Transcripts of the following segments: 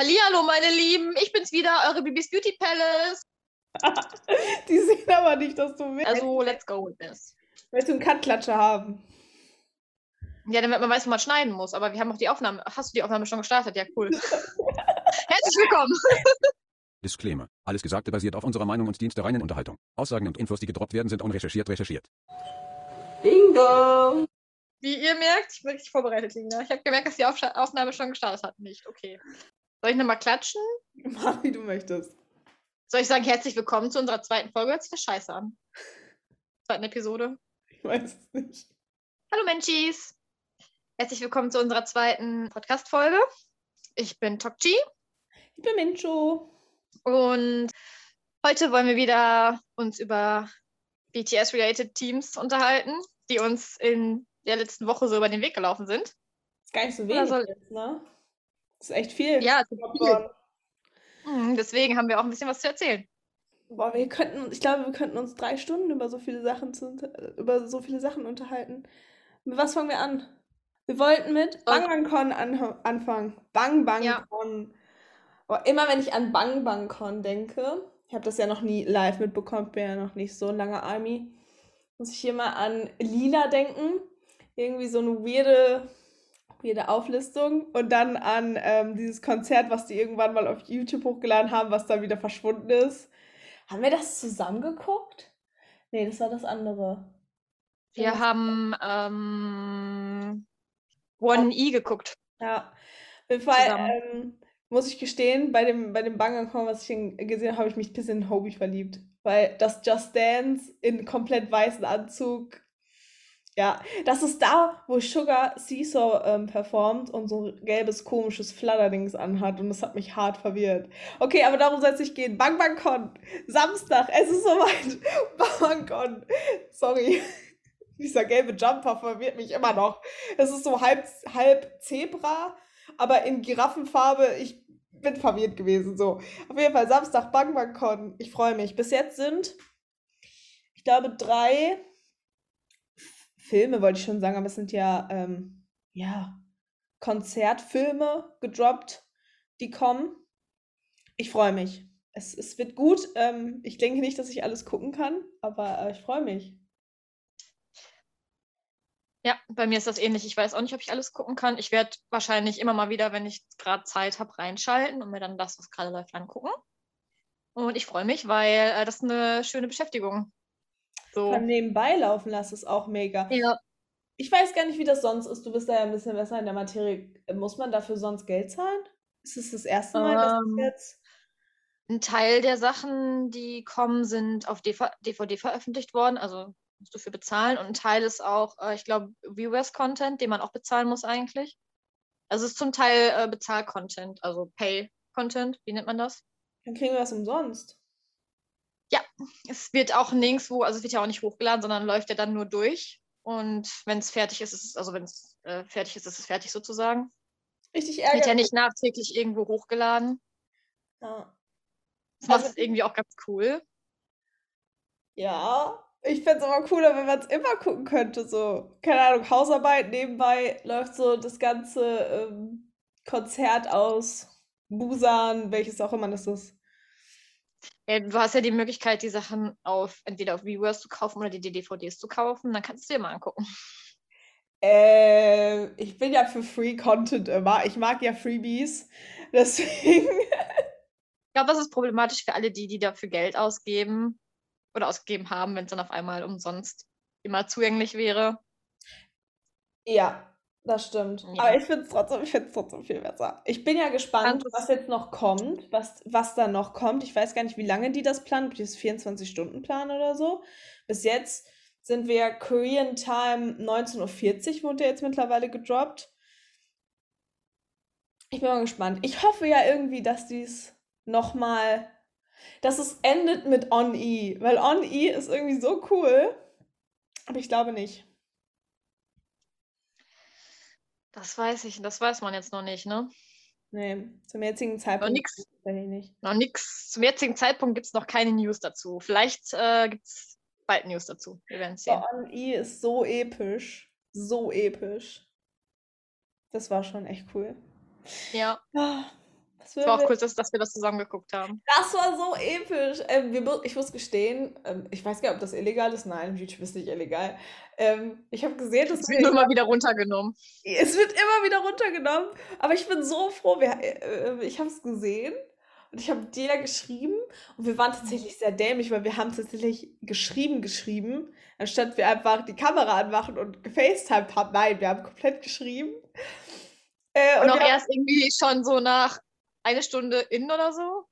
Hallihallo, meine Lieben, ich bin's wieder, eure Bibis Beauty Palace. Die sehen aber nicht, dass du willst. Also, let's go with this. Willst du einen Cut-Klatscher haben? Ja, damit man weiß, wo man schneiden muss. Aber wir haben auch die Aufnahme. Hast du die Aufnahme schon gestartet? Ja, cool. Herzlich willkommen. Disclaimer. Alles Gesagte basiert auf unserer Meinung und dient der reinen Unterhaltung. Aussagen und Infos, die gedroppt werden, sind unrecherchiert recherchiert. Bingo! Wie ihr merkt, ich bin richtig vorbereitet, Lina. Ich habe gemerkt, dass die Aufnahme schon gestartet hat. Nicht, okay. Soll ich nochmal klatschen? Mach, wie du möchtest. Soll ich sagen, herzlich willkommen zu unserer zweiten Folge? Hört sich das scheiße an. Zweiten Episode. Ich weiß es nicht. Hallo Menschis. Herzlich willkommen zu unserer zweiten Podcast-Folge. Ich bin Tokchi Ich bin Mincho. und heute wollen wir wieder uns über BTS-related Teams unterhalten, die uns in der letzten Woche so über den Weg gelaufen sind. Ist gar nicht so wenig soll- jetzt, ne? Ist echt viel. Ja, viel. Mhm, Deswegen haben wir auch ein bisschen was zu erzählen. Boah, wir könnten, ich glaube, wir könnten uns drei Stunden über so viele Sachen zu, über so viele Sachen unterhalten. Mit was fangen wir an? Wir wollten mit Bang Bang Con an, anfangen. Bang Bang Ja. Con. Boah, immer wenn ich an Bang Bang Con denke, ich habe das ja noch nie live mitbekommen, bin ja noch nicht so ein langer Army, muss ich immer an Lila denken. Irgendwie so eine weirde, weirde Auflistung. Und dann an ähm, dieses Konzert, was die irgendwann mal auf YouTube hochgeladen haben, was dann wieder verschwunden ist. Haben wir das zusammen geguckt? Nee, das war das andere. Wir Ja. haben ähm, One E geguckt. Ja, auf jeden Fall ähm, muss ich gestehen, bei dem, bei dem Bangakon, was ich gesehen habe, habe ich mich ein bisschen in Hobie verliebt. Weil das Just Dance in komplett weißen Anzug, ja, das ist da, wo Sugar Seesaw ähm, performt und so ein gelbes, komisches Flatterdings anhat und das hat mich hart verwirrt. Okay, aber darum soll es nicht gehen. Bang Bang Con, Samstag, es ist soweit. Bang Bang Con, sorry. Dieser gelbe Jumper verwirrt mich immer noch. Es ist so halb, halb Zebra, aber in Giraffenfarbe. Ich bin verwirrt gewesen. So. Auf jeden Fall Samstag Bang Bang Con. Ich freue mich. Bis jetzt sind, ich glaube, drei Filme, wollte ich schon sagen, aber es sind ja, ähm, ja, Konzertfilme gedroppt, die kommen. Ich freue mich. Es, es wird gut. Ähm, ich denke nicht, dass ich alles gucken kann, aber äh, ich freue mich. Ja, bei mir ist das ähnlich. Ich weiß auch nicht, ob ich alles gucken kann. Ich werde wahrscheinlich immer mal wieder, wenn ich gerade Zeit habe, reinschalten und mir dann das, was gerade läuft, angucken. Und ich freue mich, weil äh, das ist eine schöne Beschäftigung. So. Kann nebenbei laufen lassen, ist auch mega. Ja. Ich weiß gar nicht, wie das sonst ist. Du bist da ja ein bisschen besser in der Materie. Muss man dafür sonst Geld zahlen? Ist es das erste Mal, dass Ähm, es jetzt. Ein Teil der Sachen, die kommen, sind auf DV DVD veröffentlicht worden, also musst du für bezahlen. Und ein Teil ist auch, äh, ich glaube, Viewers-Content, den man auch bezahlen muss eigentlich. Also es ist zum Teil äh, Bezahl-Content, also Pay-Content, wie nennt man das? Dann kriegen wir das umsonst. Es wird auch nirgendwo, also es wird ja auch nicht hochgeladen, sondern läuft ja dann nur durch. Und wenn es fertig ist, ist es, also wenn es äh, fertig ist, ist es fertig sozusagen. Richtig Wird ja ärgerlich. nicht nachträglich irgendwo hochgeladen. Ja. Das macht Also- es irgendwie auch ganz cool. Ja, ich fände es aber cooler, wenn man es immer gucken könnte. So, keine Ahnung, Hausarbeit nebenbei läuft so das ganze ähm, Konzert aus Busan, welches auch immer das ist. Ja, du hast ja die Möglichkeit, die Sachen auf entweder auf Viewers zu kaufen oder die DVDs zu kaufen. Dann kannst du dir mal angucken. Äh, ich bin ja für Free Content immer. Ich mag ja Freebies. Deswegen. Ich glaube, das ist problematisch für alle die, die dafür Geld ausgeben oder ausgegeben haben, wenn es dann auf einmal umsonst immer zugänglich wäre. Ja, das stimmt. Ja. Aber ich finde es trotzdem, ich find's trotzdem viel besser. Ich bin ja gespannt, was jetzt noch kommt, was, was da noch kommt. Ich weiß gar nicht, wie lange die das planen, ob die das 24-Stunden-Plan oder so. Bis jetzt sind wir Korean Time 19.40 Uhr, wurde jetzt mittlerweile gedroppt. Ich bin mal gespannt. Ich hoffe ja irgendwie, dass dies nochmal, dass es endet mit On E, weil On E ist irgendwie so cool. Aber ich glaube nicht. Das weiß ich, das weiß man jetzt noch nicht, ne? Nee, zum jetzigen Zeitpunkt nix. tatsächlich nicht. Noch nichts. Zum jetzigen Zeitpunkt gibt es noch keine News dazu. Vielleicht äh, gibt es bald News dazu. Wir werden sehen. On E ist so episch. So episch. Das war schon echt cool. Ja. Es war auch cool, dass, dass wir das zusammen geguckt haben. Das war so episch. Ähm, wir, ich muss gestehen, ähm, ich weiß gar nicht, ob das illegal ist. Nein, YouTube ist nicht illegal. Ähm, ich habe gesehen, dass es wird immer wieder runtergenommen. Es wird immer wieder runtergenommen. Aber ich bin so froh. Wir, äh, ich habe es gesehen und ich habe dir geschrieben und wir waren tatsächlich sehr dämlich, weil wir haben tatsächlich geschrieben, geschrieben, anstatt wir einfach die Kamera anmachen und gefacetimed haben. Nein, wir haben komplett geschrieben. Äh, und, und auch erst irgendwie schon so nach eine Stunde in oder so.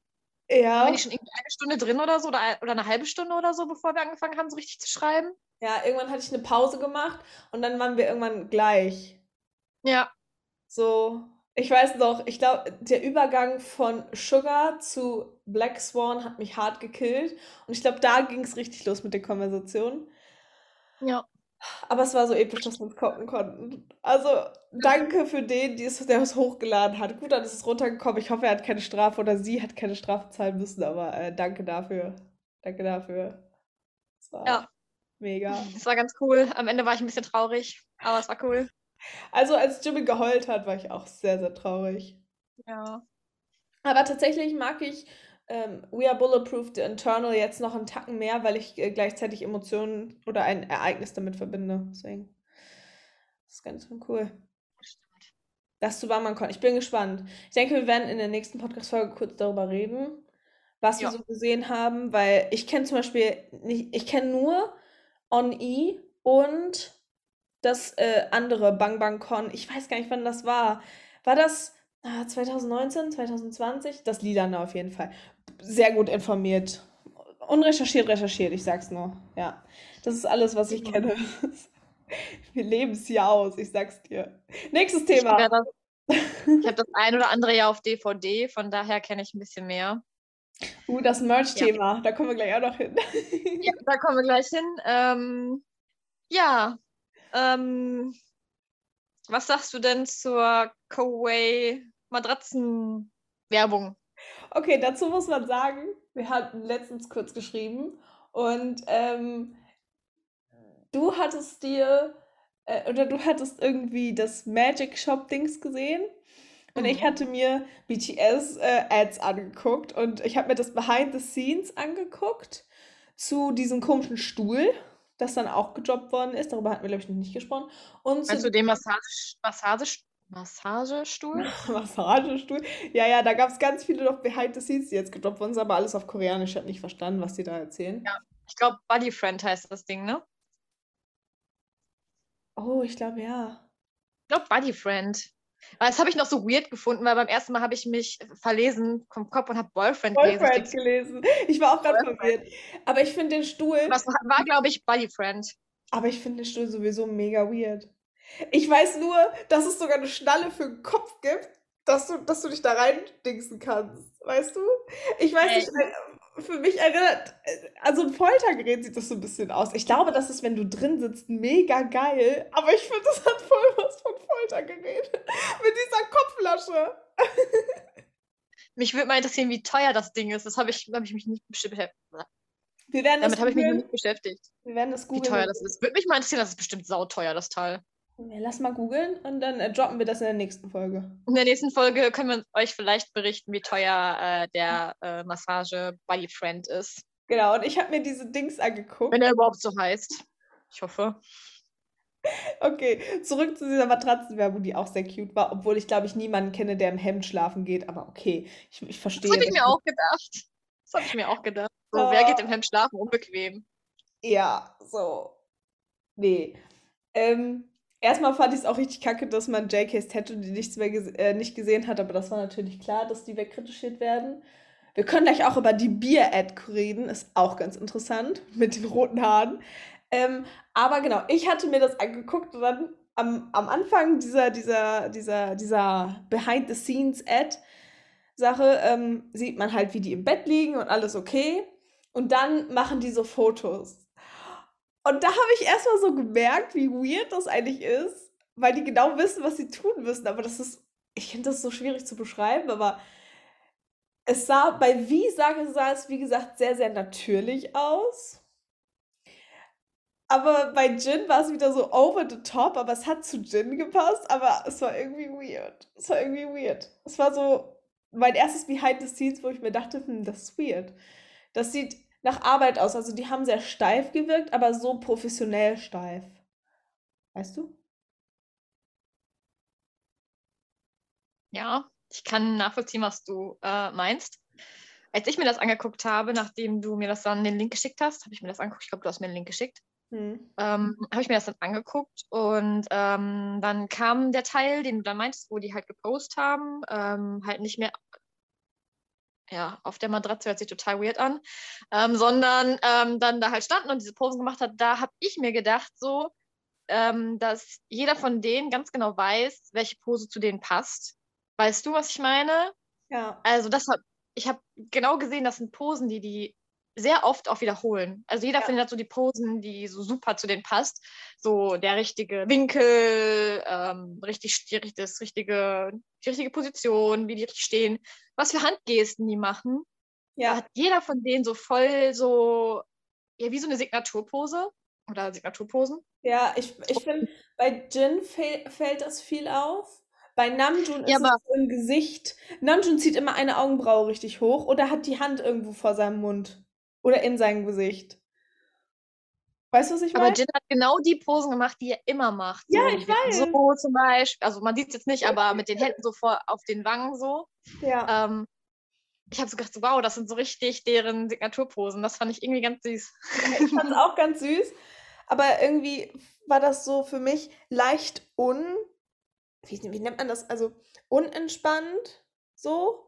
Ja. Bin ich schon irgendwie eine Stunde drin oder so oder, oder eine halbe Stunde oder so, bevor wir angefangen haben, so richtig zu schreiben. Ja, irgendwann hatte ich eine Pause gemacht und dann waren wir irgendwann gleich. Ja. So, ich weiß noch, ich glaube, der Übergang von Sugar zu Black Swan hat mich hart gekillt. Und ich glaube, da ging es richtig los mit der Konversation. Ja. Aber es war so episch, dass wir es gucken konnten. Also, danke für den, die es, der es hochgeladen hat. Gut, dann ist es runtergekommen. Ich hoffe, er hat keine Strafe oder sie hat keine Strafe zahlen müssen, aber äh, danke dafür. Danke dafür. Es war ja. mega. Es war ganz cool. Am Ende war ich ein bisschen traurig, aber es war cool. Also, als Jimmy geheult hat, war ich auch sehr, sehr traurig. Ja. Aber tatsächlich mag ich ähm, We Are Bulletproof The Internal jetzt noch einen Tacken mehr, weil ich äh, gleichzeitig Emotionen oder ein Ereignis damit verbinde. Deswegen. Das ist ganz schön cool. Das zu Barmancon. Ich bin gespannt. Ich denke, wir werden in der nächsten Podcast-Folge kurz darüber reden, was ja. wir so gesehen haben, weil ich kenne zum Beispiel nicht, ich kenne nur On E und das äh, andere Bang Bang Con. Ich weiß gar nicht, wann das war. War das ah, 2019, 2020? Das Lilane auf jeden Fall sehr gut informiert. Unrecherchiert, recherchiert, ich sag's nur. Ja. Das ist alles, was ich kenne. Wir leben es hier aus, ich sag's dir. Nächstes Thema. Ich, das, ich habe das ein oder andere ja auf DVD, von daher kenne ich ein bisschen mehr. Uh, das Merch-Thema, ja. da kommen wir gleich auch noch hin. ja, da kommen wir gleich hin. Ähm, ja, ähm, was sagst du denn zur Coway Matratzen-Werbung? Okay, dazu muss man sagen, wir hatten letztens kurz geschrieben und ähm, du hattest dir äh, oder du hattest irgendwie das Magic Shop Dings gesehen und mhm. ich hatte mir BTS äh, Ads angeguckt und ich habe mir das Behind the Scenes angeguckt zu diesem komischen Stuhl, das dann auch gedroppt worden ist. Darüber hatten wir, glaube ich, noch nicht gesprochen. Und also dem Massage, Massagestuhl? Massagestuhl? Massagestuhl? Ja, ja, da gab es ganz viele noch Behind the Scenes, die jetzt gedroppt wurden, aber alles auf Koreanisch. Ich habe nicht verstanden, was die da erzählen. Ja, ich glaube, Buddy Friend heißt das Ding, ne? Oh, ich glaube, ja. Ich glaube, Buddy Friend. Aber das habe ich noch so weird gefunden, weil beim ersten Mal habe ich mich verlesen vom Kopf und habe Boyfriend, Boyfriend gelesen. gelesen. Ich war auch gerade verwirrt. Aber ich finde den Stuhl. Das war, glaube ich, Buddy Friend. Aber ich finde den Stuhl sowieso mega weird. Ich weiß nur, dass es sogar eine Schnalle für den Kopf gibt, dass du, dass du dich da reindingsen kannst. Weißt du? Ich weiß nicht, äh, für mich erinnert, also ein Foltergerät sieht das so ein bisschen aus. Ich glaube, das ist, wenn du drin sitzt, mega geil. Aber ich finde, das hat voll was von Foltergerät. Mit dieser Kopflasche. Mich würde mal interessieren, wie teuer das Ding ist. Das habe ich, hab ich mich nicht beschäftigt. Wir werden Damit habe ich mich noch nicht beschäftigt. Wir werden das googeln. Wie teuer das ist. Würde mich mal interessieren, das ist bestimmt sauteuer, das Teil. Lass mal googeln und dann äh, droppen wir das in der nächsten Folge. In der nächsten Folge können wir euch vielleicht berichten, wie teuer äh, der äh, Massage Body Friend ist. Genau, und ich habe mir diese Dings angeguckt. Wenn er überhaupt so heißt. Ich hoffe. Okay, zurück zu dieser Matratzenwerbung, die auch sehr cute war, obwohl ich glaube ich niemanden kenne, der im Hemd schlafen geht, aber okay, ich, ich verstehe. Das habe ich mir auch gedacht. Das habe ich mir auch gedacht. So, oh. wer geht im Hemd schlafen? Unbequem. Ja, so. Nee. Ähm, Erstmal fand ich es auch richtig kacke, dass man JKs Tattoo nichts mehr ges äh, nicht gesehen hat, aber das war natürlich klar, dass die wegkritisiert werden. Wir können gleich auch über die Bier-Ad reden, ist auch ganz interessant, mit den roten Haaren. Ähm, aber genau, ich hatte mir das angeguckt und dann am, am Anfang dieser, dieser, dieser, dieser Behind-the-Scenes-Ad-Sache ähm, sieht man halt, wie die im Bett liegen und alles okay. Und dann machen die so Fotos. Und da habe ich erstmal so gemerkt, wie weird das eigentlich ist, weil die genau wissen, was sie tun müssen. Aber das ist, ich finde das so schwierig zu beschreiben, aber es sah, bei Wie sage sah es, wie gesagt, sehr, sehr natürlich aus. Aber bei Jin war es wieder so over the top, aber es hat zu Jin gepasst, aber es war irgendwie weird. Es war irgendwie weird. Es war so, mein erstes Behind the Scenes, wo ich mir dachte, hm, das ist weird. Das sieht nach Arbeit aus. Also die haben sehr steif gewirkt, aber so professionell steif. Weißt du? Ja, ich kann nachvollziehen, was du äh, meinst. Als ich mir das angeguckt habe, nachdem du mir das dann den Link geschickt hast, habe ich mir das angeguckt. Ich glaube, du hast mir den Link geschickt. Hm. Ähm, habe ich mir das dann angeguckt und ähm, dann kam der Teil, den du dann meintest, wo die halt gepostet haben, ähm, halt nicht mehr ja, auf der Matratze hört sich total weird an, ähm, sondern ähm, dann da halt standen und diese Posen gemacht hat, da habe ich mir gedacht, so, ähm, dass jeder von denen ganz genau weiß, welche Pose zu denen passt. Weißt du, was ich meine? Ja. Also das hat, ich habe genau gesehen, das sind Posen, die die sehr oft auch wiederholen. Also jeder ja. findet so die Posen, die so super zu denen passt. So der richtige Winkel, ähm, richtig, die, das richtige, die richtige Position, wie die richtig stehen, was für Handgesten die machen. Ja. Da hat jeder von denen so voll so, ja, wie so eine Signaturpose oder Signaturposen. Ja, ich, ich finde, bei Jin fällt das viel auf. Bei Namjoon ist ja, es so im Gesicht. Namjoon zieht immer eine Augenbraue richtig hoch oder hat die Hand irgendwo vor seinem Mund. Oder in seinem Gesicht. Weißt du, was ich meine? Aber Jin hat genau die Posen gemacht, die er immer macht. Ja, so, ich weiß. So zum Beispiel. Also man sieht es jetzt nicht, aber mit den Händen so vor auf den Wangen so. Ja. Ähm, ich habe so gedacht, wow, das sind so richtig deren Signaturposen. Das fand ich irgendwie ganz süß. ich fand es auch ganz süß. Aber irgendwie war das so für mich leicht un. Wie, wie nennt man das? Also unentspannt so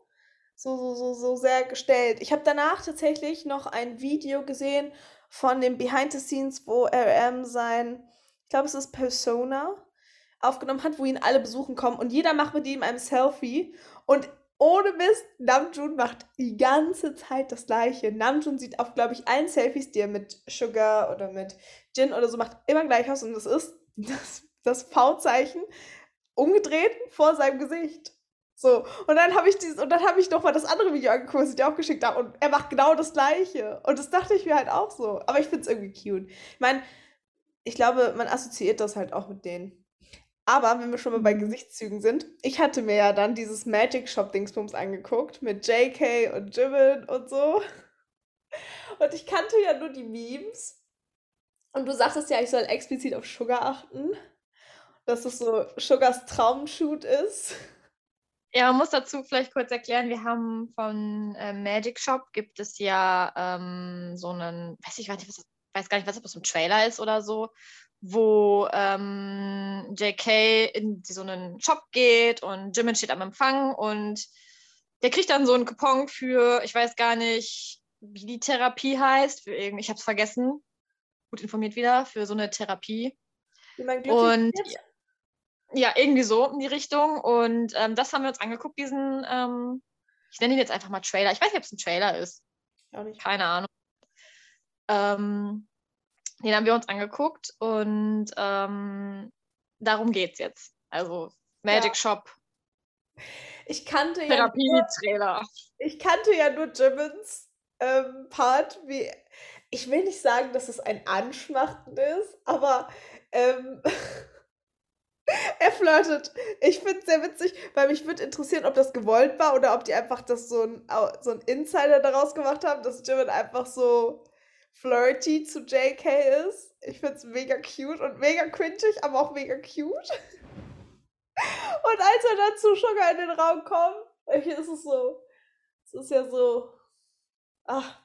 so, so, so, so sehr gestellt. Ich habe danach tatsächlich noch ein Video gesehen von dem Behind the Scenes, wo RM sein, ich glaube, es ist Persona, aufgenommen hat, wo ihn alle besuchen kommen und jeder macht mit ihm ein Selfie und ohne Mist, Namjoon macht die ganze Zeit das gleiche. Namjoon sieht auf, glaube ich, allen Selfies, die er mit Sugar oder mit Jin oder so macht, immer gleich aus und das ist das, das V-Zeichen umgedreht vor seinem Gesicht. So, und dann habe ich dieses, und dann habe ich noch mal das andere Video angeguckt, was ich dir auch geschickt habe, und er macht genau das gleiche. Und das dachte ich mir halt auch so. Aber ich finde es irgendwie cute. Ich meine, ich glaube, man assoziiert das halt auch mit denen. Aber wenn wir schon mal bei. Gesichtszügen sind, ich hatte mir ja dann dieses Magic Shop Dingsbums angeguckt mit JK und Jimin und so. Und ich kannte ja nur die Memes. Und du sagtest ja, ich soll explizit auf Sugar achten. Dass es so Sugars Traumshoot ist. Ja, man muss dazu vielleicht kurz erklären, wir haben von äh, Magic Shop gibt es ja ähm, so einen, weiß ich nicht, was, weiß gar nicht, was das ein Trailer ist oder so, wo ähm, JK in so einen Shop geht und Jimin steht am Empfang und der kriegt dann so einen Coupon für, ich weiß gar nicht, wie die Therapie heißt, ich habe es vergessen, gut informiert wieder, für so eine Therapie. Und ja, irgendwie so in die Richtung. Und ähm, das haben wir uns angeguckt, diesen, ähm, ich nenne ihn jetzt einfach mal Trailer. Ich weiß nicht, ob es ein Trailer ist. Auch nicht. Keine Ahnung. Ähm, den haben wir uns angeguckt und ähm, darum geht es jetzt. Also Magic ja. Shop. Ich kannte ja. Therapie-Trailer. Ich kannte ja nur Jimmins ähm, Part, wie. Ich will nicht sagen, dass es ein Anschmachten ist, aber ähm, Er flirtet. Ich finde es sehr witzig, weil mich würde interessieren, ob das gewollt war oder ob die einfach das so ein, so ein Insider daraus gemacht haben, dass Jimin einfach so flirty zu JK ist. Ich finde es mega cute und mega cringig, aber auch mega cute. Und als er dann zu Sugar in den Raum kommt, ist es so, es ist ja so, ach,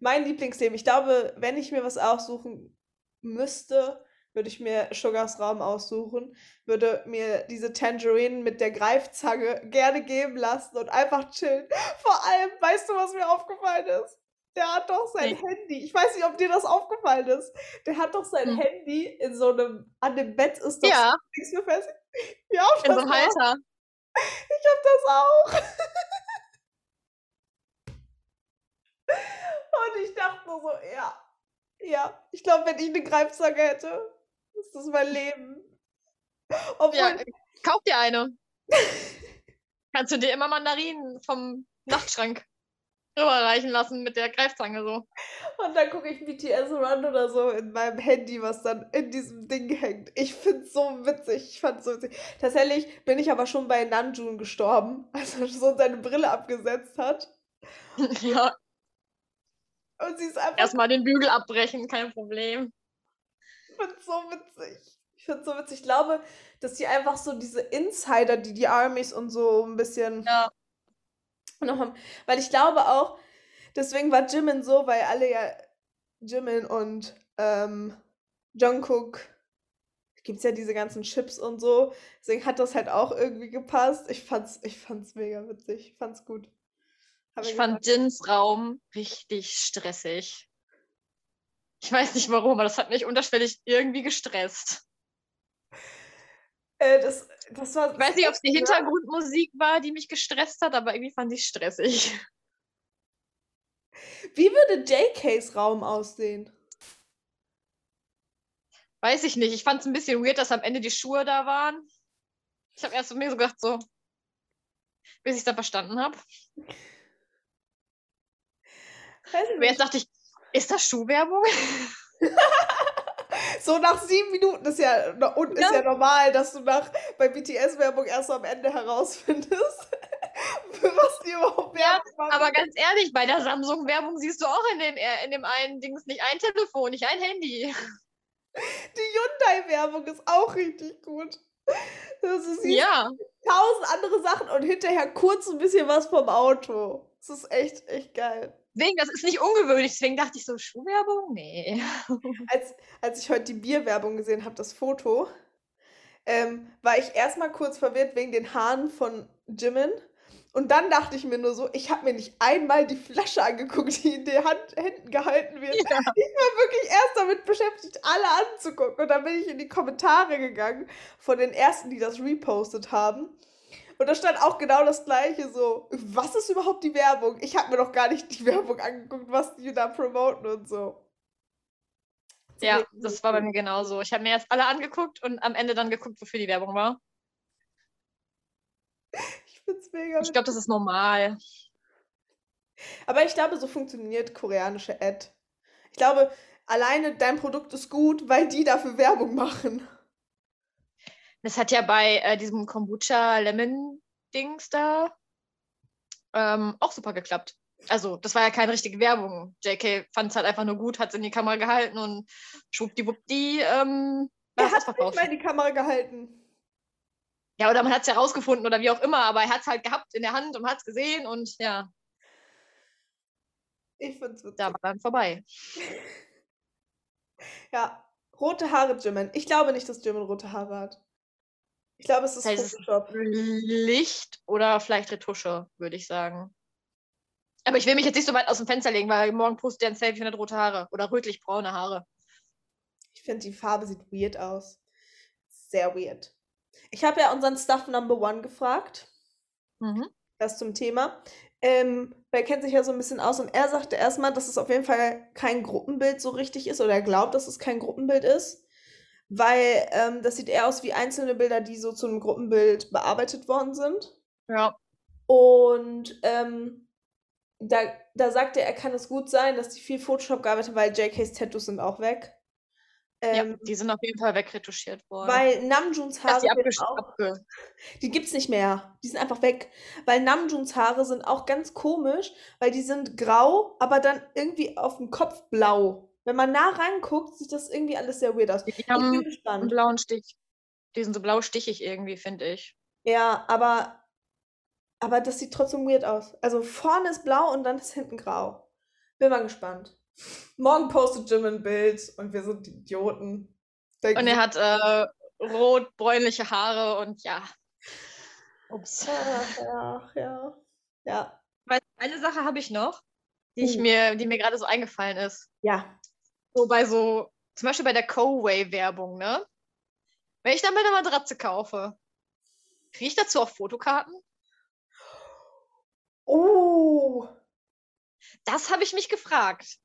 mein Lieblingsthema. Ich glaube, wenn ich mir was aussuchen müsste, würde ich mir Sugars Raum aussuchen, würde mir diese Tangerine mit der Greifzange gerne geben lassen und einfach chillen. Vor allem, weißt du, was mir aufgefallen ist? Der hat doch sein nee. Handy. Ich weiß nicht, ob dir das aufgefallen ist. Der hat doch sein hm. Handy in so einem, an dem Bett ist das ja. nichts befestigt. Ja, in so Halter. Ich hab das auch. Und ich dachte nur so, ja, ja, ich glaube, wenn ich eine Greifzange hätte, ist das mein Leben. Obwohl, ja, kauf dir eine. Kannst du dir immer Mandarinen vom Nachtschrank rüberreichen lassen mit der Greifzange so. Und dann gucke ich BTS Run oder so in meinem Handy, was dann in diesem Ding hängt. Ich finde es so witzig. Ich fand so witzig. Tatsächlich bin ich aber schon bei Namjoon gestorben, als er so seine Brille abgesetzt hat. ja, Und sie ist einfach. erstmal den Bügel abbrechen, kein Problem. Ich finde es so witzig. Ich finde es so witzig. Ich glaube, dass die einfach so diese Insider, die die Armies und so ein bisschen Ja. noch haben. Weil ich glaube auch, deswegen war Jimin so, weil alle ja Jimin und ähm, Jungkook gibt es ja diese ganzen Chips und so. Deswegen hat das halt auch irgendwie gepasst. Ich fand's, ich fand's mega witzig. Ich fand's gut. Hab Ich fand Jins Raum richtig stressig. Ich weiß nicht warum, aber das hat mich unterschwellig irgendwie gestresst. äh, das, das war. Ich weiß nicht, ob es die. Hintergrundmusik war, die mich gestresst hat, aber irgendwie fand ich es stressig. Wie würde JKs Raum aussehen? Weiß ich nicht. Ich fand es ein bisschen weird, dass am Ende die Schuhe da waren. Ich habe erst mir so gedacht, so, bis ich es dann verstanden habe. Aber jetzt dachte ich, ist das Schuhwerbung? So nach sieben Minuten ist ja, und ist Ja. ja normal, dass du nach bei BTS-Werbung erst am Ende herausfindest, für was die überhaupt Ja, Werbung machen. Aber ganz ehrlich, bei der Samsung-Werbung siehst du auch in dem, äh, in dem einen Dings nicht ein Telefon, nicht ein Handy. Die Hyundai-Werbung ist auch richtig gut. Also, sie Ja, tausend andere Sachen und hinterher kurz ein bisschen was vom Auto. Das ist echt, echt geil. Deswegen, das ist nicht ungewöhnlich. Deswegen dachte ich so, Schuhwerbung? Nee. Als, als ich heute die Bierwerbung gesehen habe, das Foto, ähm, war ich erstmal kurz verwirrt wegen den Haaren von Jimin. Und dann dachte ich mir nur so, ich habe mir nicht einmal die Flasche angeguckt, die in den Hand, Händen gehalten wird. Ja. Ich war wirklich erst damit beschäftigt, alle anzugucken. Und dann bin ich in die Kommentare gegangen von den ersten, die das repostet haben. Und da stand auch genau das gleiche so, was ist überhaupt die Werbung? Ich habe mir noch gar nicht die Werbung angeguckt, was die da promoten und so. Ja, das war bei mir genauso. Ich habe mir erst alle angeguckt und am Ende dann geguckt, wofür die Werbung war. Ich find's mega Ich glaube, das ist normal. Aber ich glaube, so funktioniert koreanische Ad. Ich glaube, alleine dein Produkt ist gut, weil die dafür Werbung machen. Das hat ja bei äh, diesem Kombucha Lemon Dings da ähm, auch super geklappt. Also, das war ja keine richtige Werbung. JK fand es halt einfach nur gut, hat es in die Kamera gehalten und schwuppdiwuppdi ähm, Er es hat nicht ausverkauft. mal in die Kamera gehalten. Ja, oder man hat es ja rausgefunden oder wie auch immer, aber er hat es halt gehabt in der Hand und hat es gesehen und ja, Ich find's witzig. da war dann vorbei. Ja, rote Haare Jimin. Ich glaube nicht, dass Jimin rote Haare hat. Ich glaube, es ist heißt, Photoshop. Licht oder vielleicht Retusche, würde ich sagen. Aber ich will mich jetzt nicht so weit aus dem Fenster legen, weil morgen postet er ein Selfie mit rote Haare oder rötlich-braune Haare. Ich finde, die Farbe sieht weird aus. Sehr weird. Ich habe ja unseren Stuff Number One gefragt. Mhm. das zum Thema. Ähm, weil er kennt sich ja so ein bisschen aus und er sagte erstmal, dass es auf jeden Fall kein Gruppenbild so richtig ist oder er glaubt, dass es kein Gruppenbild ist, weil ähm, das sieht eher aus wie einzelne Bilder, die so zu einem Gruppenbild bearbeitet worden sind. Ja. Und ähm, da, da sagte er, kann es gut sein, dass die viel Photoshop gearbeitet haben, weil JKs Tattoos sind auch weg. Ähm, ja, die sind auf jeden Fall wegretuschiert worden. weil Namjoons Dass Haare die auch die gibt's nicht mehr. Die sind einfach weg. Weil Namjoons Haare sind auch ganz komisch, weil die sind grau, aber dann irgendwie auf dem Kopf blau. Wenn man nah ranguckt, sieht das irgendwie alles sehr weird aus. Die Ich haben bin einen gespannt. blauen Stich. Die sind so blau stichig irgendwie, finde ich. Ja, aber, aber das sieht trotzdem weird aus. Also vorne ist blau und dann ist hinten grau. Bin mal gespannt. Morgen postet Jim ein Bild und wir sind Idioten. Denken Und er hat äh, rot-bräunliche Haare und ja. Ups. Ach, ja, ja. Ja. Weil eine Sache habe ich noch, die, ich Uh. mir, die mir gerade so eingefallen ist. Ja. So bei so, zum Beispiel bei der Co-Way-Werbung, ne? Wenn ich dann meine Matratze kaufe, kriege ich dazu auch Fotokarten? Oh. Das habe ich mich gefragt.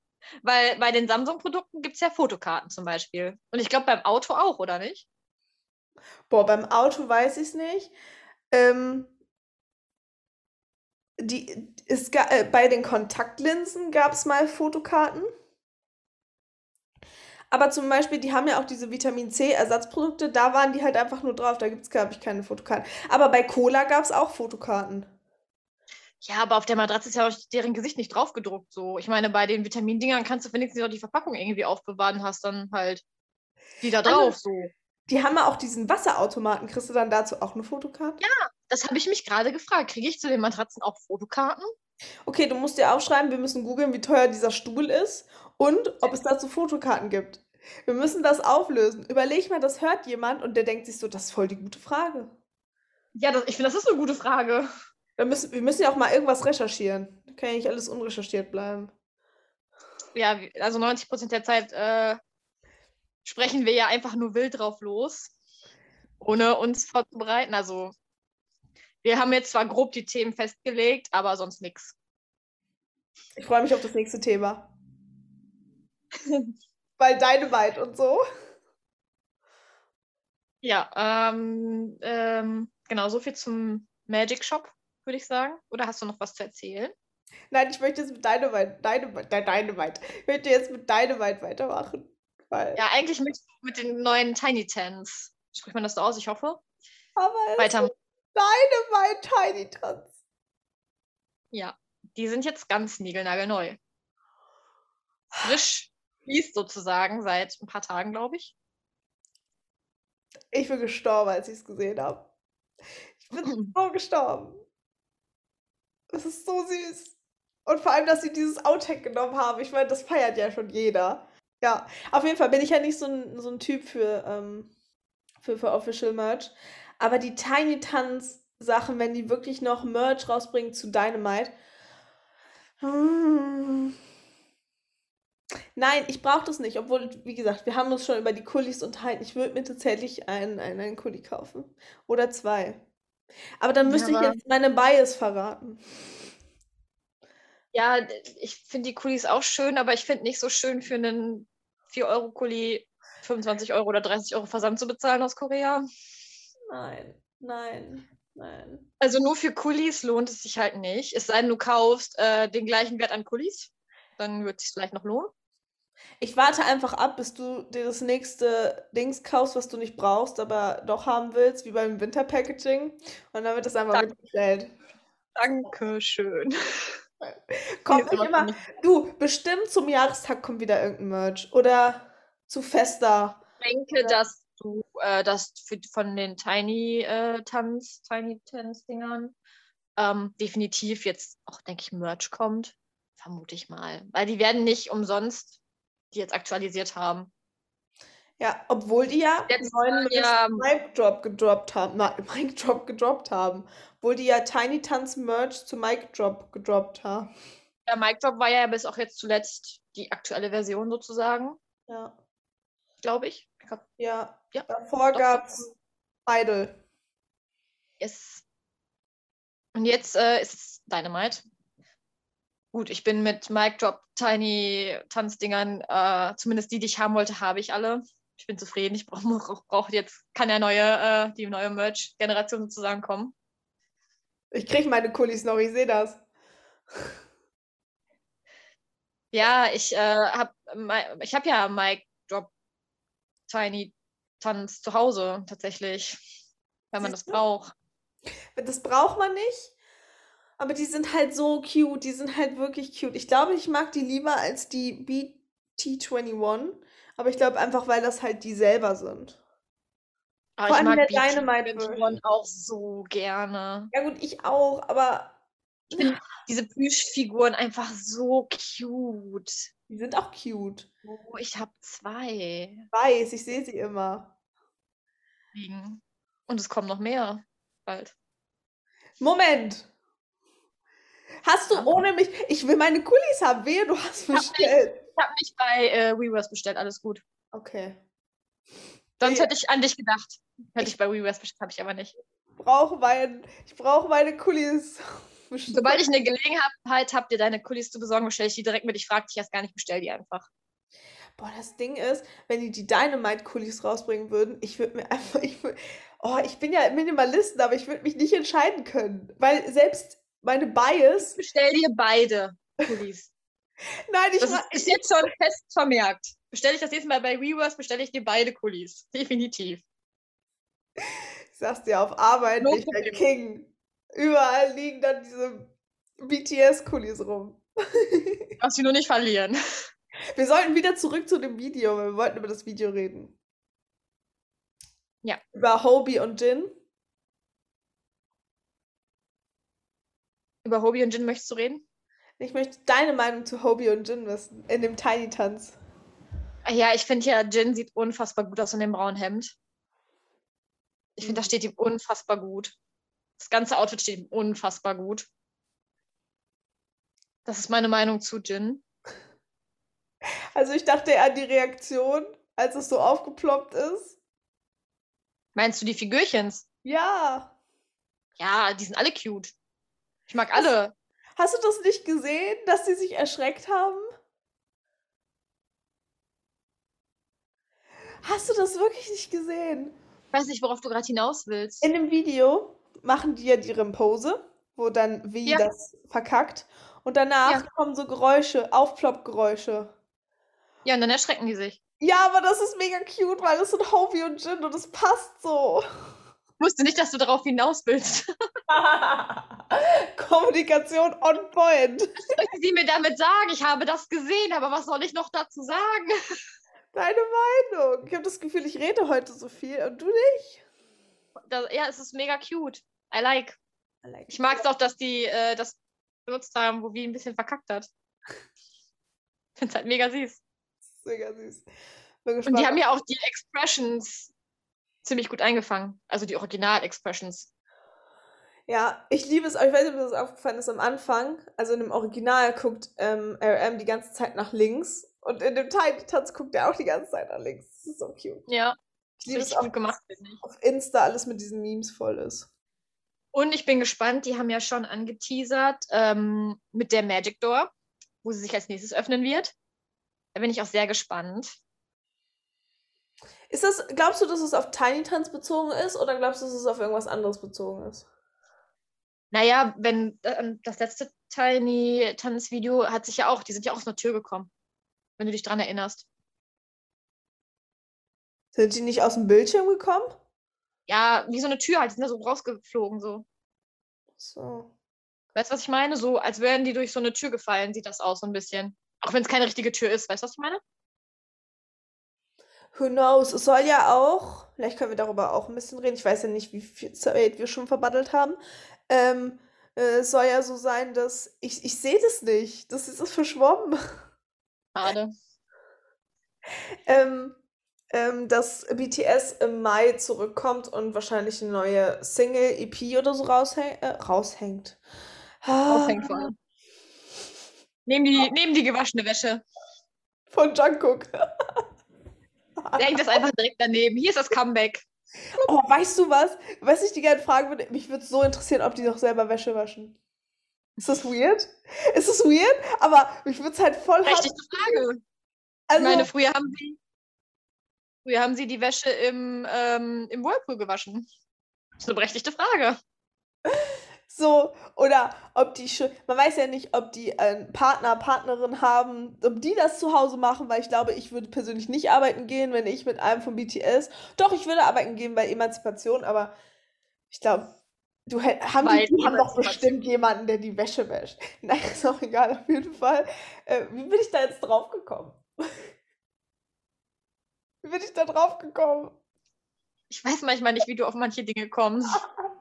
Weil bei den Samsung-Produkten gibt es ja Fotokarten zum Beispiel. Und ich glaube beim Auto auch, oder nicht? Boah, beim Auto weiß ich es nicht. Ähm, die, es, äh, bei den Kontaktlinsen gab es mal Fotokarten. Aber zum Beispiel, die haben ja auch diese Vitamin C-Ersatzprodukte, da waren die halt einfach nur drauf. Da gibt es, glaube ich, keine Fotokarten. Aber bei Cola gab es auch Fotokarten. Ja, aber auf der Matratze ist ja auch deren Gesicht nicht draufgedruckt. So. Ich meine, bei den Vitamindingern kannst du wenigstens auch die Verpackung irgendwie aufbewahren, hast dann halt die da Also- drauf. So. Die haben ja auch diesen Wasserautomaten. Kriegst du dann dazu auch eine Fotokarte? Das habe ich mich gerade gefragt. Kriege ich zu den Matratzen auch Fotokarten? Okay, du musst dir aufschreiben, wir müssen googeln, wie teuer dieser Stuhl ist und ob es dazu Fotokarten gibt. Wir müssen das auflösen. Überleg mal, das hört jemand und der denkt sich so, das ist voll die gute Frage. Ja, das, ich finde, das ist eine gute Frage. Wir müssen, wir müssen ja auch mal irgendwas recherchieren. Da kann ja nicht alles unrecherchiert bleiben. Ja, also 90 Prozent der Zeit äh, sprechen wir ja einfach nur wild drauf los, ohne uns vorzubereiten. Also wir haben jetzt zwar grob die Themen festgelegt, aber sonst nichts. Ich freue mich auf das nächste Thema. Weil Dynamite und so. Ja, ähm, ähm, genau, so viel zum Magic Shop, würde ich sagen. Oder hast du noch was zu erzählen? Nein, ich möchte jetzt mit Dynamite, Dynamite, Dynamite. Ich möchte jetzt mit Dynamite weitermachen. Weil, Ja, eigentlich mit, mit den neuen Tiny Tans. Spricht man das so aus? Ich hoffe. aber Weiter. Dynamite Tiny Tanz. Ja, die sind jetzt ganz niegelnagelneu. Frisch fließt sozusagen seit ein paar Tagen, glaube ich. Ich bin gestorben, als ich es gesehen habe. Ich bin so gestorben. Das ist so süß. Und vor allem, dass sie dieses Outtake genommen haben. Ich meine, das feiert ja schon jeder. Ja, auf jeden Fall bin ich ja nicht so ein, so ein Typ für, ähm, für, für Official Merch. Aber die Tiny Tanz Sachen, wenn die wirklich noch Merch rausbringen zu Dynamite. Hm. Nein, ich brauche das nicht. Obwohl, wie gesagt, wir haben uns schon über die Kulis unterhalten. Ich würde mir tatsächlich einen, einen, einen Kuli kaufen. Oder zwei. Aber dann Ja, müsste ich aber- jetzt meine Bias verraten. Ja, ich finde die Kulis auch schön, aber ich finde nicht so schön für einen 4-Euro-Kuli 25 Euro oder 30 Euro Versand zu bezahlen aus Korea. Nein, nein, nein. Also nur für Kulis lohnt es sich halt nicht. Es sei denn, du kaufst äh, den gleichen Wert an Kulis. Dann wird es sich vielleicht noch lohnen. Ich warte einfach ab, bis du dir das nächste Dings kaufst, was du nicht brauchst, aber doch haben willst, wie beim Winterpackaging. Und dann wird das einfach Danke. mitgestellt. Dankeschön. Kommt nicht immer. Du, bestimmt zum Jahrestag kommt wieder irgendein Merch. Oder zu Festa. Ich denke, dass du äh, das für, von den Tiny äh, Tanz, Tiny Tanz Dingern ähm, definitiv jetzt auch, denke ich, Merch kommt. Vermute ich mal. Weil die werden nicht umsonst die jetzt aktualisiert haben. Ja, obwohl die ja Jetzt neuen ja- Mic Drop gedroppt haben. Mic Drop gedroppt haben. Obwohl die ja Tiny Tanz Merch zu Mic Drop gedroppt haben. Der Mic Drop war ja bis auch jetzt zuletzt die aktuelle Version sozusagen, Ja. glaube ich. Glaub, Ja. Ja, Davor doch, gab's Idol. Yes. Und jetzt äh, ist es Dynamite. Gut, ich bin mit Mic Drop Tiny Tanzdingern, äh, zumindest die, die ich haben wollte, habe ich alle. Ich bin zufrieden. Ich brauche brauch, jetzt, kann ja neue, äh, die neue Merch-Generation sozusagen kommen. Ich krieg meine Kulis noch, ich sehe das. Ja, ich äh, habe ich hab ja Drop Tiny Tanz zu Hause tatsächlich, wenn man das braucht. Das braucht man nicht. Aber die sind halt so cute. Die sind halt wirklich cute. Ich glaube, ich mag die lieber als die BT21. Aber ich glaube einfach, weil das halt die selber sind. Aber Vor ich allem mag der Dynamite 21 Version. auch so gerne. Ja gut, ich auch, aber Diese Plüschfiguren einfach so cute. die sind auch cute. Oh, ich habe zwei. Weiß, ich sehe sie immer. Und es kommen noch mehr bald. Moment. Hast du Ja. ohne mich. Ich will meine Kulis haben. Wehe, du hast bestellt. Ich habe mich bei äh, Weverse bestellt, alles gut. Okay. Sonst hätte ich an dich gedacht. Hätte ich bei Weverse bestellt, habe ich aber nicht. Brauche mein, ich brauche meine Kulis. Sobald ich eine Gelegenheit habe, dir deine Kulis zu besorgen, bestelle ich die direkt mit. Ich frage dich erst gar nicht, bestell die einfach. Boah, das Ding ist, wenn die die Dynamite-Kulis rausbringen würden, ich würde mir einfach, ich würd, oh, ich bin ja Minimalisten, aber ich würde mich nicht entscheiden können. Weil selbst meine Bias. Bestell dir beide Pullis. Nein, ich Das ist, ist jetzt schon fest vermerkt. Bestelle ich das nächste Mal bei Reverse, bestelle ich dir beide Kulis. Definitiv. Ich sag's dir, auf Arbeit No ich problem. King. Überall liegen dann diese BTS-Kulis rum. Darfst du nur nicht verlieren. Wir sollten wieder zurück zu dem Video, weil wir wollten über das Video reden. Ja. Über Hobie und Jin. Über Hobie und Jin möchtest du reden? Ich möchte deine Meinung zu Hobie und Jin wissen. In dem Tiny-Tanz. Ah Ja, ich finde ja, Jin sieht unfassbar gut aus in dem braunen Hemd. Ich finde, das Mhm. steht ihm unfassbar gut. Das ganze Outfit steht ihm unfassbar gut. Das ist meine Meinung zu Jin. Also ich dachte an die Reaktion, als es so aufgeploppt ist. Meinst du die Figürchens? Ja. Ja, die sind alle cute. Ich mag alle. Hast du das nicht gesehen, dass sie sich erschreckt haben? Hast du das wirklich nicht gesehen? Ich weiß nicht, worauf du gerade hinaus willst. In dem Video machen die ja ihre Pose, wo dann wie Ja. das verkackt. Und danach Ja. kommen so Geräusche, Aufploppgeräusche. Ja, und dann erschrecken die sich. Ja, aber das ist mega cute, weil es sind Hobie und Jin und es passt so. Ich wusste nicht, dass du darauf hinaus willst. Kommunikation on point. Was soll sie mir damit sagen? Ich habe das gesehen, aber was soll ich noch dazu sagen? Deine Meinung. Ich habe das Gefühl, ich rede heute so viel und du nicht. Das, ja, es ist mega cute. I like. Ich mag es auch, dass die äh, das benutzt haben, wo wie ein bisschen verkackt hat. Ich finde es halt mega süß. Mega süß. Und die haben ja auch die Expressions ziemlich gut eingefangen. Also die Original-Expressions. Ja, ich liebe es, ich weiß nicht, ob das aufgefallen ist am Anfang. Also in dem Original guckt ähm, RM die ganze Zeit nach links und in dem Tiny Tanz guckt er auch die ganze Zeit nach links. Das ist so cute. Ja, Ich liebe es auch, gut gemacht, auf Insta alles mit diesen Memes voll ist. Und ich bin gespannt, die haben ja schon angeteasert ähm, mit der Magic Door, wo sie sich als nächstes öffnen wird. Da bin ich auch sehr gespannt. Ist das, glaubst du, dass es auf Tiny Tanz bezogen ist oder glaubst du, dass es auf irgendwas anderes bezogen ist? Naja, wenn äh, das letzte Tiny Tanz-Video hat sich ja auch, die sind ja auch aus einer Tür gekommen. Wenn du dich dran erinnerst. Sind die nicht aus dem Bildschirm gekommen? Ja, wie so eine Tür halt, die sind da so rausgeflogen, so. So. Weißt du, was ich meine? So, als wären die durch so eine Tür gefallen, sieht das aus so ein bisschen. Auch wenn es keine richtige Tür ist, weißt du, was ich meine? Who knows? Es soll ja auch, vielleicht können wir darüber auch ein bisschen reden. Ich weiß ja nicht, wie viel Zeit wir schon verbattelt haben. Ähm, äh, es soll ja so sein, dass ich, ich sehe das nicht. Das ist so verschwommen. Schade. Ähm, ähm, dass BTS im Mai zurückkommt und wahrscheinlich eine neue Single, EP oder so raushäng äh, raushängt. Aufhängt vor allem. Nehmen die, nehmen die gewaschene Wäsche. Von Jungkook. Der hängt das einfach direkt daneben. Hier ist das Comeback. Oh, weißt du was? Was ich dir gerne fragen würde, mich würde so interessieren, ob die doch selber Wäsche waschen. Ist das weird? Ist das weird? Aber mich würde es halt voll. Berechtigte Frage. Also, Ich meine, früher haben sie, früher haben sie die Wäsche im, ähm, im Whirlpool gewaschen. Das ist eine berechtigte Frage. so, oder ob die schon, man weiß ja nicht, ob die einen Partner, Partnerin haben, ob die das zu Hause machen, weil ich glaube, ich würde persönlich nicht arbeiten gehen, wenn ich mit einem von BTS, doch, ich würde arbeiten gehen bei Emanzipation, aber ich glaube, du haben Weil die, die haben doch bestimmt jemanden, der die Wäsche wäscht. Nein, ist auch egal, auf jeden Fall. Äh, wie bin ich da jetzt drauf gekommen? wie bin ich da drauf gekommen? Ich weiß manchmal nicht, wie du auf manche Dinge kommst.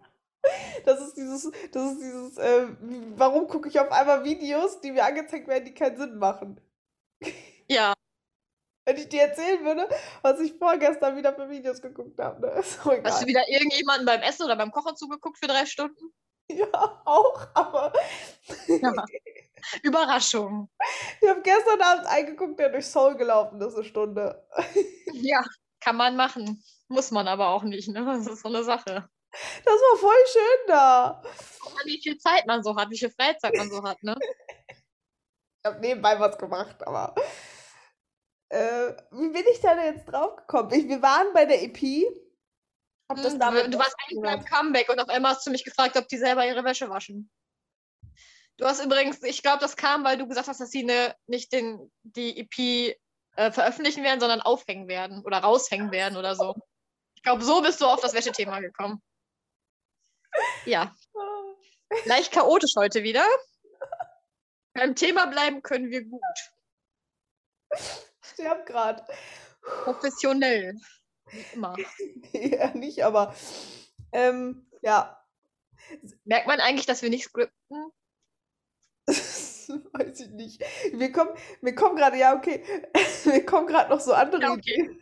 Das ist dieses, das ist dieses, äh, warum gucke ich auf einmal Videos, die mir angezeigt werden, die keinen Sinn machen? Ja, Wenn ich dir erzählen würde, was ich vorgestern wieder für Videos geguckt habe, ne? Hast du wieder irgendjemanden beim Essen oder beim Kochen zugeguckt für drei Stunden? Ja, auch, aber Ja. Überraschung. ich habe gestern Abend eingeguckt, der durch Seoul gelaufen ist, eine Stunde. Ja, kann man machen. Muss man aber auch nicht, ne? Das ist so eine Sache. Das war voll schön da. Guck mal, wie viel Zeit man so hat, wie viel Freizeit man so hat, ne? Ich habe nebenbei was gemacht, aber äh, wie bin ich da jetzt drauf gekommen? Ich, wir waren bei der EP. Das Hm, damit du, warst eigentlich beim. Comeback und auf einmal hast du mich gefragt, ob die selber ihre Wäsche waschen. Du hast übrigens, ich glaube, das kam, weil du gesagt hast, dass sie ne, nicht den, die EP äh, veröffentlichen werden, sondern aufhängen werden oder raushängen werden oder so. Ich glaube, so bist du auf das Wäschethema gekommen. Ja. Leicht chaotisch heute wieder. Beim Thema bleiben können wir gut. Sterb grad. Professionell. Wie immer. ja, nicht, aber ähm, ja. Merkt man eigentlich, dass wir nicht skripten? Weiß ich nicht. Wir kommen, wir kommen gerade, ja, okay. Wir kommen gerade noch so andere Ja, okay. Ideen.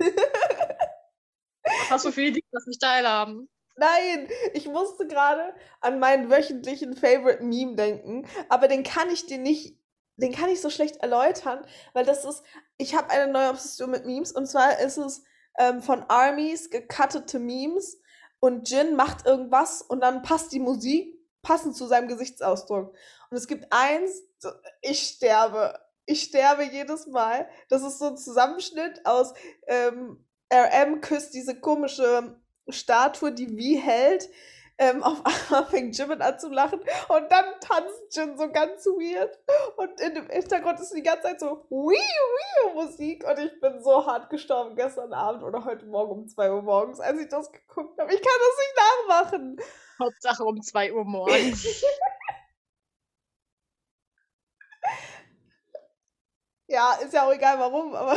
Hast du für Ideen, dass nicht teilhaben? Nein, ich musste gerade an meinen wöchentlichen Favorite Meme denken, aber den kann ich dir nicht, den kann ich so schlecht erläutern, weil das ist, ich habe eine neue Obsession mit Memes und zwar ist es ähm, von Armies gecuttete Memes und Jin macht irgendwas und dann passt die Musik passend zu seinem Gesichtsausdruck. Und es gibt eins, ich sterbe. Ich sterbe jedes Mal. Das ist so ein Zusammenschnitt aus ähm, RM küsst diese komische Statue, die wie hält. Ähm, auf einmal fängt Jimin an zu lachen und dann tanzt Jin so ganz weird. Und in dem Hintergrund ist die ganze Zeit so Wii Wii Musik und ich bin so hart gestorben gestern Abend oder heute Morgen um 2 Uhr morgens, als ich das geguckt habe. Ich kann das nicht nachmachen. Hauptsache um 2 Uhr morgens. Ja, ist ja auch egal warum, aber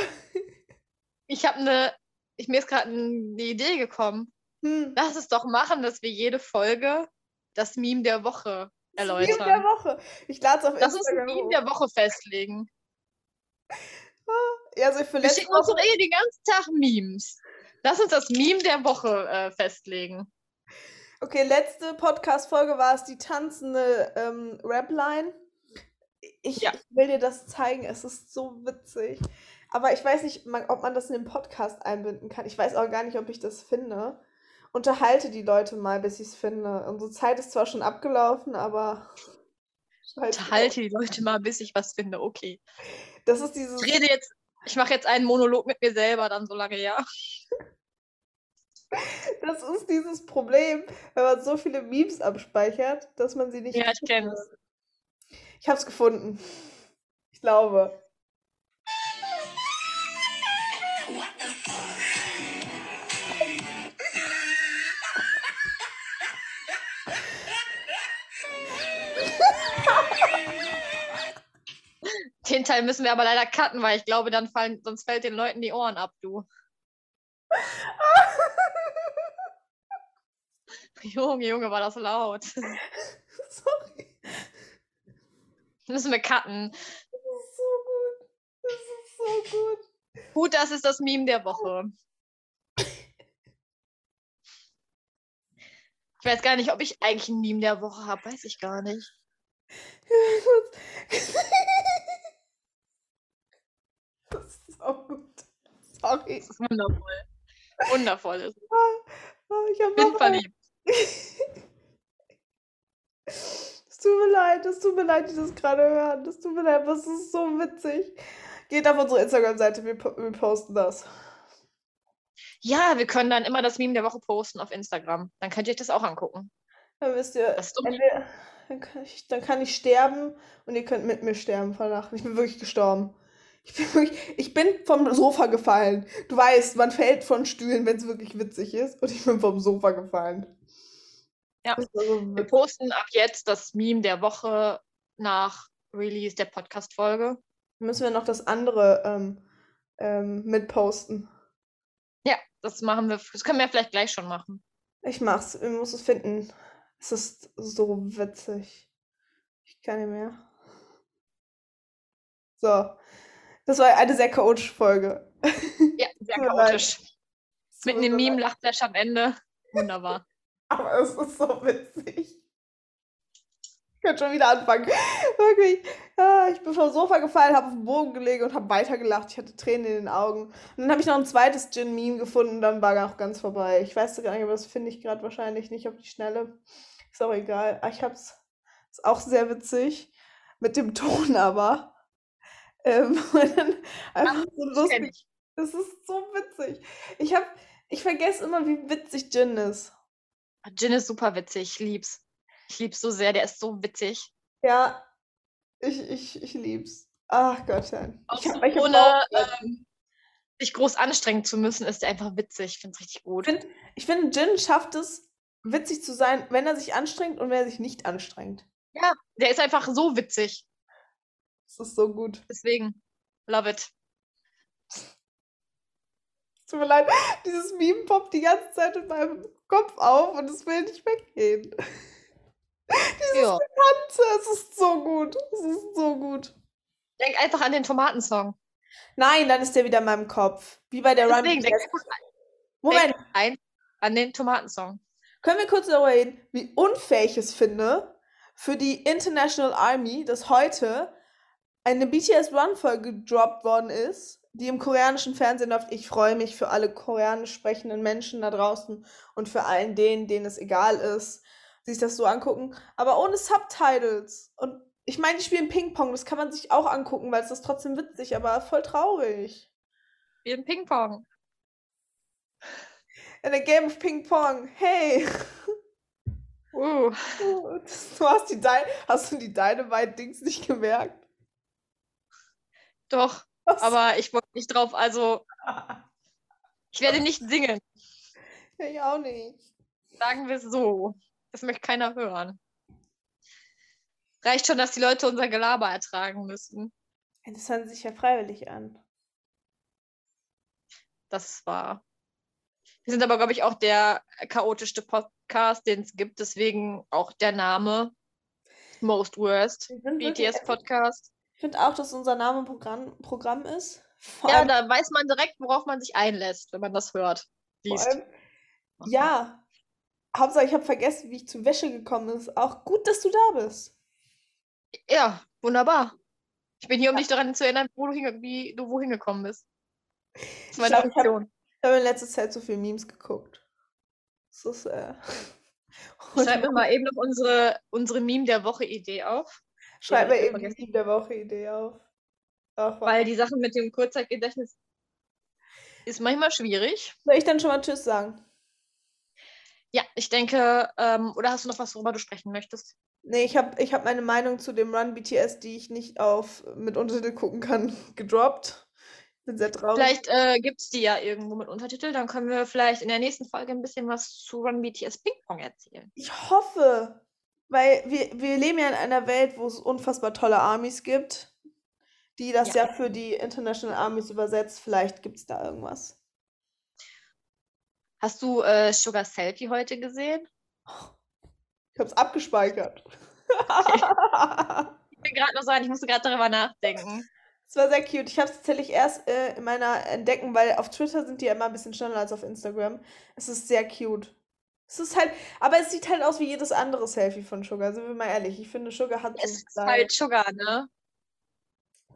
Ich habe eine, ich, mir ist gerade eine Idee gekommen. Hm. Lass es doch machen, dass wir jede Folge das Meme der Woche Das Meme der erläutern. Woche. Ich lade es auf Lass uns ein Instagram. Meme der Woche festlegen. Ja, also für Wir schicken uns doch eh den ganzen Tag Memes. Lass uns das Meme der Woche äh, festlegen. okay, letzte Podcast-Folge war es die tanzende ähm, Rap-Line. Ich, Ja. ich will dir das zeigen, es ist so witzig. Aber ich weiß nicht, man, ob man das in den Podcast einbinden kann. Ich weiß auch gar nicht, ob ich das finde. Unterhalte die Leute mal, bis ich es finde. Unsere Zeit ist zwar schon abgelaufen, aber. Unterhalte die Leute mal, bis ich was finde. Okay. Das ist dieses. Ich rede jetzt, ich mache jetzt einen Monolog mit mir selber dann so lange, ja. Das ist dieses Problem, wenn man so viele Memes abspeichert, dass man sie nicht. Ja, ich kenn's. kann. Ich hab's gefunden. Ich glaube. Teil müssen wir aber leider cutten, weil ich glaube, dann fallen, sonst fällt den Leuten die Ohren ab, du. Junge, Junge, war das laut. Sorry. Müssen wir cutten. Das ist so gut. Das ist so gut. Gut, das ist das Meme der Woche. Ich weiß gar nicht, ob ich eigentlich ein Meme der Woche habe, weiß ich gar nicht. Das ist so gut. Sorry. Das ist wundervoll. Wundervoll ist. es. Oh, ich hab Bin verliebt. Es tut mir leid, es tut mir leid, die das gerade hören. Das tut mir leid, aber es ist so witzig. Geht auf unsere Instagram-Seite, wir, wir posten das. Ja, wir können dann immer das Meme der Woche posten auf Instagram. Dann könnt ihr euch das auch angucken. Dann wisst ihr, Das entweder, dann, kann ich, dann kann ich sterben und ihr könnt mit mir sterben vor Lachen. Ich bin wirklich gestorben. Ich bin, wirklich, ich bin vom Sofa gefallen. Du weißt, man fällt von Stühlen, wenn es wirklich witzig ist. Und ich bin vom Sofa gefallen. Ja. So Wir posten ab jetzt das Meme der Woche nach Release der Podcast-Folge. Müssen wir noch das andere ähm, ähm, mitposten. Ja, das machen wir. Das können wir vielleicht gleich schon machen. Ich mach's. Ich muss es finden. Es ist so witzig. Ich kann nicht mehr. So. Das war eine sehr chaotische Folge. Ja, sehr chaotisch. Es Mit einem Meme lacht er am Ende. Wunderbar. Aber es ist so witzig. Ich kann schon wieder anfangen. Wirklich. Ja, ich bin vom Sofa gefallen, habe auf den Boden gelegen und habe weitergelacht. Ich hatte Tränen in den Augen. Und dann habe ich noch ein zweites Gin-Meme gefunden, dann war auch ganz vorbei. Ich weiß gar nicht, aber das finde ich gerade wahrscheinlich nicht auf die Schnelle. Ist auch egal. Ah, Ich hab's. Ist auch sehr witzig. Mit dem Ton aber. Ähm, einfach so Das ist so witzig. Ich hab, ich vergesse immer, wie witzig Gin ist. Jin ist super witzig. Ich lieb's. Ich lieb's so sehr. Der ist so witzig. Ja, Ich, ich, ich lieb's. Ach Gottchen. Auch Ich so hab welche ohne ähm, sich groß anstrengen zu müssen, ist der einfach witzig. Ich finde es richtig gut. Ich finde, Jin schafft es, witzig zu sein, wenn er sich anstrengt und wenn er sich nicht anstrengt. Ja, der ist einfach so witzig. Das ist so gut. Deswegen, love it. Tut mir leid, dieses Meme poppt die ganze Zeit in meinem Kopf auf und es will nicht weggehen. Dieses Ja. Ganze, es ist so gut. Es ist so gut. Denk einfach an den Tomatensong. Nein, dann ist der wieder in meinem Kopf. Wie bei der Run Deswegen, denk einfach Moment, ein an den Tomatensong. können wir kurz darüber reden, wie unfair ich es finde, für die International Army, dass heute eine BTS Run-Folge gedroppt worden ist, die im koreanischen Fernsehen läuft. Ich freue mich für alle koreanisch sprechenden Menschen da draußen und für allen denen, denen es egal ist, sich das so angucken, aber ohne Subtitles. Und ich meine, die spielen Ping-Pong, das kann man sich auch angucken, weil es ist trotzdem witzig, aber voll traurig. Wie ein Ping-Pong. In a game of Ping-Pong, hey! Uh. Du hast die Dy hast du die Dynamite-Dings nicht gemerkt? Doch, Was? aber ich wollte nicht drauf, also ich werde nicht singen. Ich auch nicht. Sagen wir es so. Das möchte keiner hören. Reicht schon, dass die Leute unser Gelaber ertragen müssen. Das hören sich ja freiwillig an. Das war. Wir sind aber, glaube ich, auch der chaotischste Podcast, den es gibt. Deswegen auch der Name Most Worst BTS Podcast. Ich finde auch, dass unser Name Programm, Programm ist. Vor Ja, da weiß man direkt, worauf man sich einlässt, wenn man das hört. Liest. allem ja. Hauptsache, ich habe vergessen, wie ich zu Wäsche gekommen ist. Auch gut, dass du da bist. Ja, wunderbar. Ich bin hier, um dich daran zu erinnern, wo du hinge wie du wohin gekommen bist. Das ist meine ich hab- Funktion. Ich habe in letzter Zeit so viel Memes geguckt. Das ist, äh. Ich schreibe mir mal eben noch unsere, unsere Meme der Woche-Idee auf. Schreib Ja, mir eben vergessen. die der Woche Idee auf. Ach, Weil die Sache mit dem Kurzzeitgedächtnis ist manchmal schwierig. Soll ich dann schon mal Tschüss sagen? Ja, ich denke, ähm, oder hast du noch was, worüber du sprechen möchtest? Nee, ich habe ich hab meine Meinung zu dem Run BTS, die ich nicht auf mit Untertitel gucken kann, gedroppt. Bin sehr traurig. Vielleicht äh, gibt es die ja irgendwo mit Untertitel, dann können wir vielleicht in der nächsten Folge ein bisschen was zu Run BTS Ping Pong erzählen. Ich hoffe, weil wir, wir leben ja in einer Welt, wo es unfassbar tolle Armies gibt, die das Ja. ja, für die International Armies übersetzt. Vielleicht gibt es da irgendwas. Hast du äh, Sugar Selfie heute gesehen? Ich habe es abgespeichert. Ich will gerade noch sagen, ich musste gerade darüber nachdenken. Es war sehr cute. Ich habe es tatsächlich erst äh, in meiner Entdecken, weil auf Twitter sind die ja immer ein bisschen schneller als auf Instagram. Es ist sehr cute. Es ist halt, aber es sieht halt aus wie jedes andere Selfie von Sugar, sind wir mal ehrlich. Ich finde, Sugar hat so Es ist halt Sugar, ne?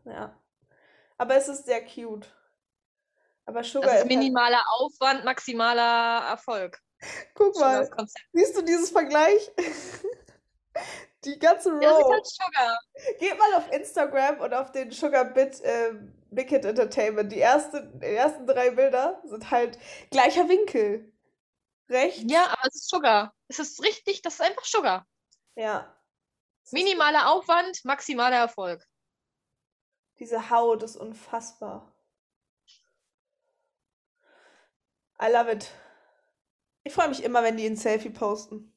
Ja. Aber es ist sehr cute. Aber Sugar Das ist ist halt, minimaler Aufwand, maximaler Erfolg. guck mal, siehst du dieses Vergleich? Die ganze Ja, Row. halt Sugar. Geht mal auf Instagram und auf den Sugar Bit äh, Entertainment. Die, erste, die ersten drei Bilder sind halt gleicher Winkel. Rechts? Ja, aber es ist Sugar. Es ist richtig, das ist einfach Sugar. Ja. Minimaler Aufwand, maximaler Erfolg. Diese Haut ist unfassbar. I love it. Ich freue mich immer, wenn die ein Selfie posten.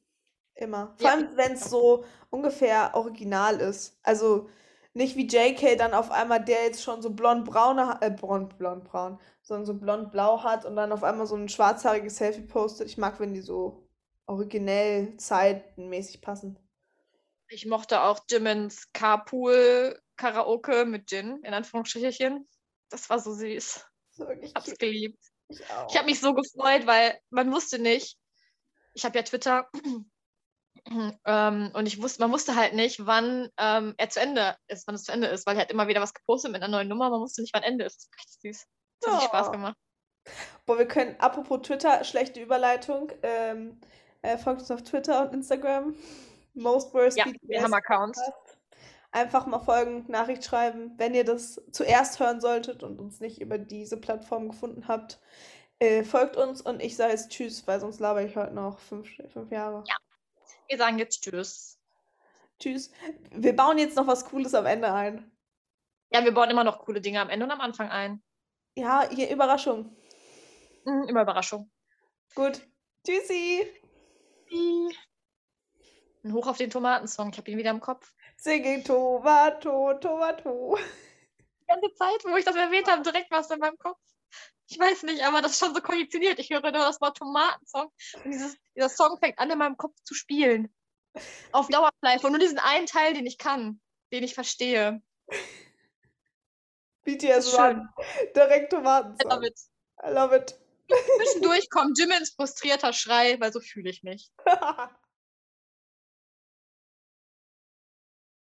Immer. Vor Ja. allem, wenn es so ungefähr original ist. Also nicht wie JK dann auf einmal, der jetzt schon so blond-braune, äh, blond, blond-braun, sondern so blond-blau hat und dann auf einmal so ein schwarzhaariges Selfie postet. Ich mag, wenn die so originell zeitenmäßig passen. Ich mochte auch Jimmins Carpool Karaoke mit Jin, in Anführungsstrichen. Das war so süß. Wirklich Hab's cute. geliebt. Ich auch. Ich habe mich so gefreut, weil man wusste nicht, ich habe ja Twitter ähm, und ich wusste, man wusste halt nicht, wann ähm, er zu Ende ist, wann es zu Ende ist, weil er hat immer wieder was gepostet mit einer neuen Nummer, man wusste nicht, wann Ende ist. Das richtig süß. Das hat richtig Spaß gemacht. Boah, wir können, apropos Twitter, schlechte Überleitung. Ähm, äh, folgt uns auf Twitter und Instagram. Most Worst Ja, BTS wir haben Accounts. Einfach mal folgen, Nachricht schreiben, wenn ihr das zuerst hören solltet und uns nicht über diese Plattform gefunden habt. Äh, folgt uns und ich sage jetzt Tschüss, weil sonst laber ich heute noch fünf, fünf Jahre. Ja. Wir sagen jetzt Tschüss. Tschüss. Wir bauen jetzt noch was Cooles am Ende ein. Ja, wir bauen immer noch coole Dinge am Ende und am Anfang ein. Ja, hier Überraschung. Mhm, immer Überraschung. Gut. Tschüssi. Und hoch auf den Tomatensong. Ich habe ihn wieder im Kopf. Singing Tomato, Tomato. Die ganze Zeit, wo ich das erwähnt habe, direkt was in meinem Kopf. Ich weiß nicht, aber das ist schon so konditioniert. Ich höre nur das Wort Tomatensong und dieses, dieser Song fängt an, in meinem Kopf zu spielen. Auf Dauerschleife und nur diesen einen Teil, den ich kann, den ich verstehe. BTS. Run. Direkt I love Tomatensong. it. I love it. Zwischendurch kommt Jimmins frustrierter Schrei, weil so fühle ich mich.